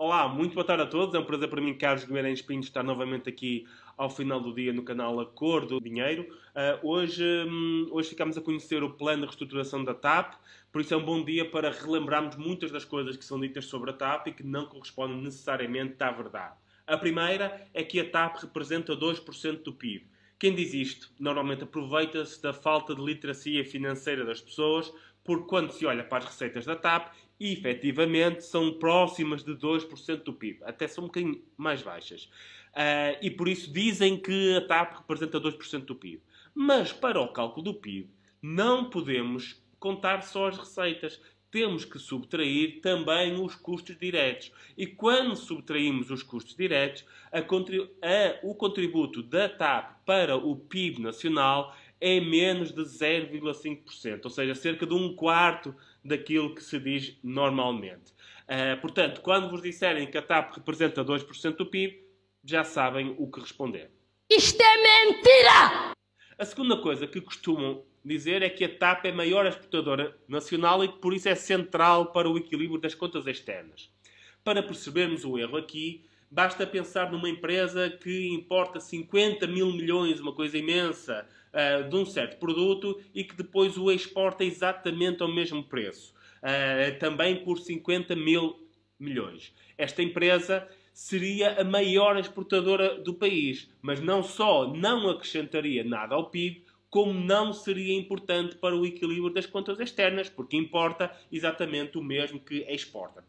Olá, muito boa tarde a todos. É um prazer para mim, Carlos Guimarães Pinto, estar novamente aqui ao final do dia no canal Acordo Dinheiro. Uh, hoje, um, hoje ficamos a conhecer o plano de reestruturação da TAP, por isso é um bom dia para relembrarmos muitas das coisas que são ditas sobre a TAP e que não correspondem necessariamente à verdade. A primeira é que a TAP representa 2% do PIB. Quem diz isto normalmente aproveita-se da falta de literacia financeira das pessoas, porque quando se olha para as receitas da TAP, efetivamente são próximas de 2% do PIB, até são um bocadinho mais baixas. Uh, e por isso dizem que a TAP representa 2% do PIB. Mas para o cálculo do PIB, não podemos contar só as receitas temos que subtrair também os custos diretos. E quando subtraímos os custos diretos, a, a, o contributo da TAP para o PIB nacional é menos de 0,5%, ou seja, cerca de um quarto daquilo que se diz normalmente. Uh, portanto, quando vos disserem que a TAP representa 2% do PIB, já sabem o que responder. Isto é mentira! A segunda coisa que costumam dizer é que a TAP é a maior exportadora nacional e que por isso é central para o equilíbrio das contas externas. Para percebermos o erro aqui, basta pensar numa empresa que importa 50 mil milhões, uma coisa imensa, uh, de um certo produto e que depois o exporta exatamente ao mesmo preço, uh, também por 50 mil milhões. Esta empresa seria a maior exportadora do país, mas não só não acrescentaria nada ao PIB, como não seria importante para o equilíbrio das contas externas, porque importa exatamente o mesmo que exporta.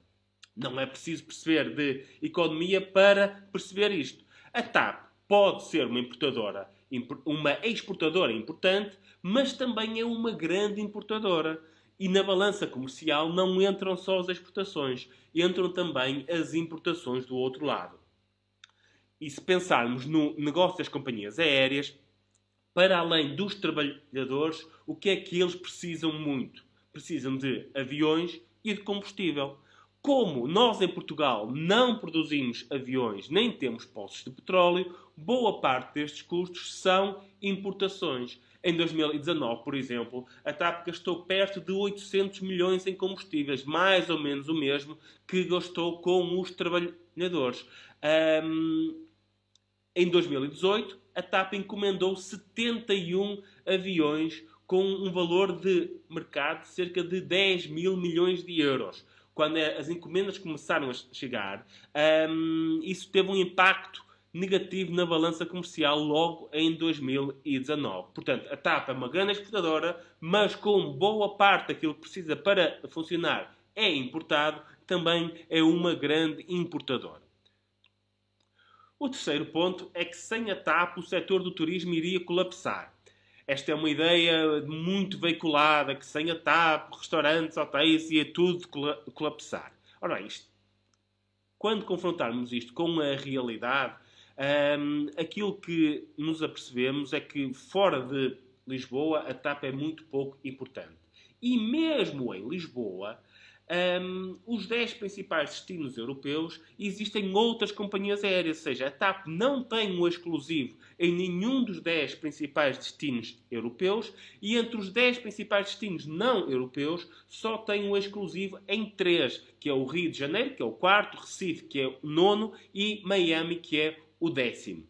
Não é preciso perceber de economia para perceber isto. A TAP pode ser uma importadora, uma exportadora importante, mas também é uma grande importadora. E na balança comercial não entram só as exportações, entram também as importações do outro lado. E se pensarmos no negócio das companhias aéreas, para além dos trabalhadores, o que é que eles precisam muito? Precisam de aviões e de combustível. Como nós em Portugal não produzimos aviões nem temos poços de petróleo, boa parte destes custos são importações. Em 2019, por exemplo, a TAP gastou perto de 800 milhões em combustíveis, mais ou menos o mesmo que gastou com os trabalhadores. Um, em 2018, a TAP encomendou 71 aviões com um valor de mercado de cerca de 10 mil milhões de euros. Quando as encomendas começaram a chegar, um, isso teve um impacto negativo na balança comercial logo em 2019. Portanto, a TAP é uma grande exportadora, mas com boa parte daquilo que precisa para funcionar é importado, também é uma grande importadora. O terceiro ponto é que sem a TAP o setor do turismo iria colapsar. Esta é uma ideia muito veiculada, que sem a TAP, restaurantes, hotéis, ia tudo colapsar. Ora isto, quando confrontarmos isto com a realidade, um, aquilo que nos apercebemos é que fora de Lisboa a TAP é muito pouco importante. E mesmo em Lisboa, um, os 10 principais destinos europeus, existem outras companhias aéreas, ou seja, a TAP não tem um exclusivo em nenhum dos 10 principais destinos europeus e entre os 10 principais destinos não europeus só tem um exclusivo em 3, que é o Rio de Janeiro, que é o quarto, Recife, que é o nono e Miami, que é o décimo.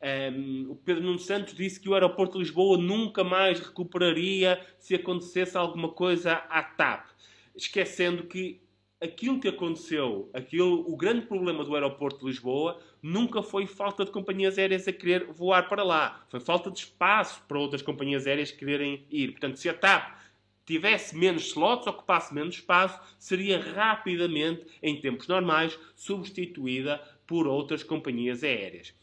Um, o Pedro Nuno Santos disse que o aeroporto de Lisboa nunca mais recuperaria se acontecesse alguma coisa à TAP esquecendo que aquilo que aconteceu, aquilo, o grande problema do aeroporto de Lisboa nunca foi falta de companhias aéreas a querer voar para lá. Foi falta de espaço para outras companhias aéreas quererem ir. Portanto, se a TAP tivesse menos slots, ocupasse menos espaço, seria rapidamente, em tempos normais, substituída por outras companhias aéreas.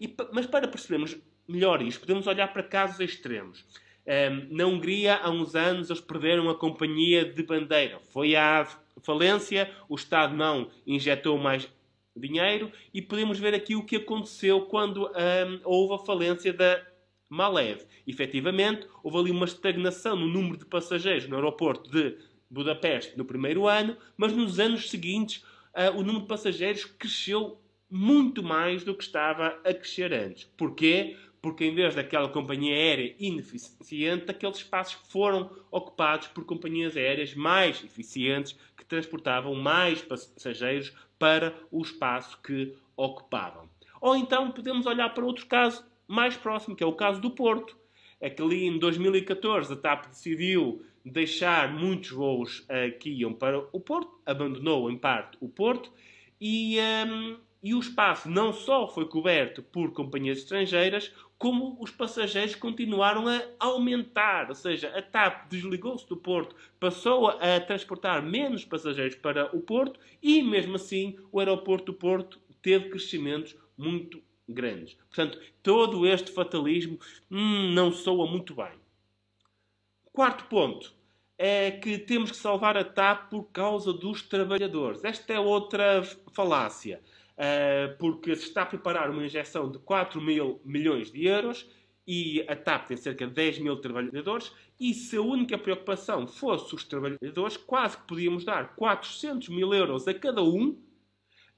E, mas para percebermos melhor isto, podemos olhar para casos extremos. Um, na Hungria, há uns anos, eles perderam a companhia de bandeira. Foi à falência, o Estado não injetou mais dinheiro e podemos ver aqui o que aconteceu quando um, houve a falência da Malev. Efetivamente, houve ali uma estagnação no número de passageiros no aeroporto de Budapeste no primeiro ano, mas nos anos seguintes uh, o número de passageiros cresceu muito mais do que estava a crescer antes. Porquê? Porque em vez daquela companhia aérea ineficiente, aqueles espaços foram ocupados por companhias aéreas mais eficientes que transportavam mais passageiros para o espaço que ocupavam. Ou então podemos olhar para outro caso mais próximo, que é o caso do Porto. É que ali em 2014 a TAP decidiu deixar muitos voos uh, que iam para o Porto, abandonou em parte o Porto e, um, ehm, e o espaço não só foi coberto por companhias estrangeiras, como os passageiros continuaram a aumentar. Ou seja, a TAP desligou-se do Porto, passou a transportar menos passageiros para o Porto e, mesmo assim, o aeroporto do Porto teve crescimentos muito grandes. Portanto, todo este fatalismo hum, não soa muito bem. Quarto ponto é que temos que salvar a TAP por causa dos trabalhadores. Esta é outra falácia. Uh, porque se está a preparar uma injeção de 4 mil milhões de euros e a TAP tem cerca de 10 mil trabalhadores, e se a única preocupação fosse os trabalhadores, quase que podíamos dar 400 mil euros a cada um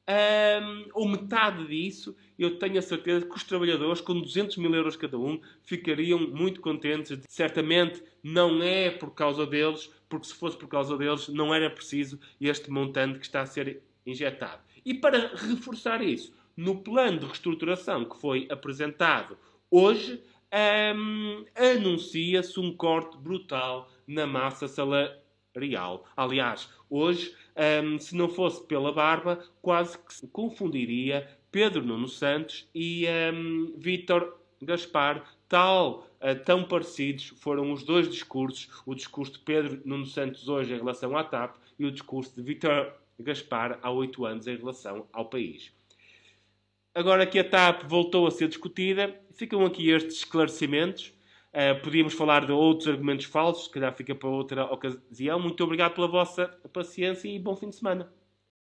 um, ou metade disso, eu tenho a certeza que os trabalhadores, com 200 mil euros cada um, ficariam muito contentes. Certamente não é por causa deles, porque se fosse por causa deles, não era preciso este montante que está a ser injetado. E para reforçar isso, no plano de reestruturação que foi apresentado hoje, um, anuncia-se um corte brutal na massa salarial. Aliás, hoje um, se não fosse pela barba, quase que se confundiria Pedro Nuno Santos e um, Vítor Gaspar, tal, uh, tão parecidos foram os dois discursos, o discurso de Pedro Nuno Santos hoje em relação à TAP e o discurso de Vítor Gaspar há oito anos em relação ao país. Agora que a TAP voltou a ser discutida, ficam aqui estes esclarecimentos. Uh, podíamos falar de outros argumentos falsos, se calhar fica para outra ocasião. Muito obrigado pela vossa paciência e bom fim de semana.